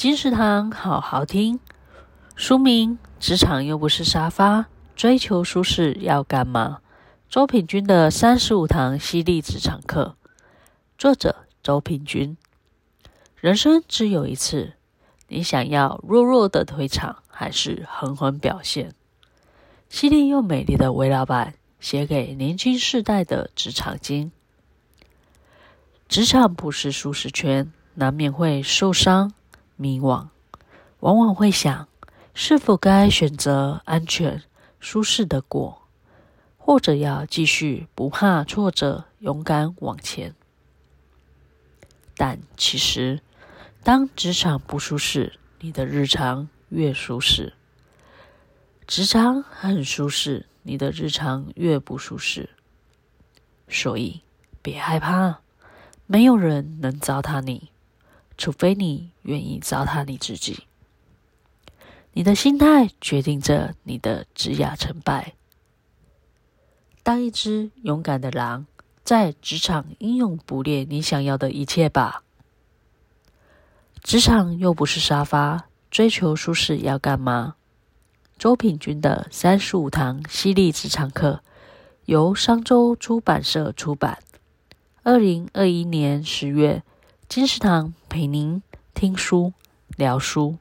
金石堂好好听。书名：职场又不是沙发，追求舒适要干嘛？周品君的三十五堂犀利职场课。作者：周品君。人生只有一次，你想要弱弱的退场，还是狠狠表现？犀利又美丽的韦老板写给年轻世代的职场经。职场不是舒适圈，难免会受伤、迷惘，往往会想，是否该选择安全、舒适的过，或者要继续不怕挫折、勇敢往前。但其实，当职场不舒适，你的日常越舒适；职场很舒适，你的日常越不舒适。所以，别害怕，没有人能糟蹋你，除非你愿意糟蹋你自己。你的心态决定着你的职涯成败。当一只勇敢的狼，在职场英勇捕猎你想要的一切吧。职场又不是沙发，追求舒适要干嘛？周品君的三十五堂犀利职场课，由商周出版社出版。二零二一年十月，金石堂陪您听书聊书。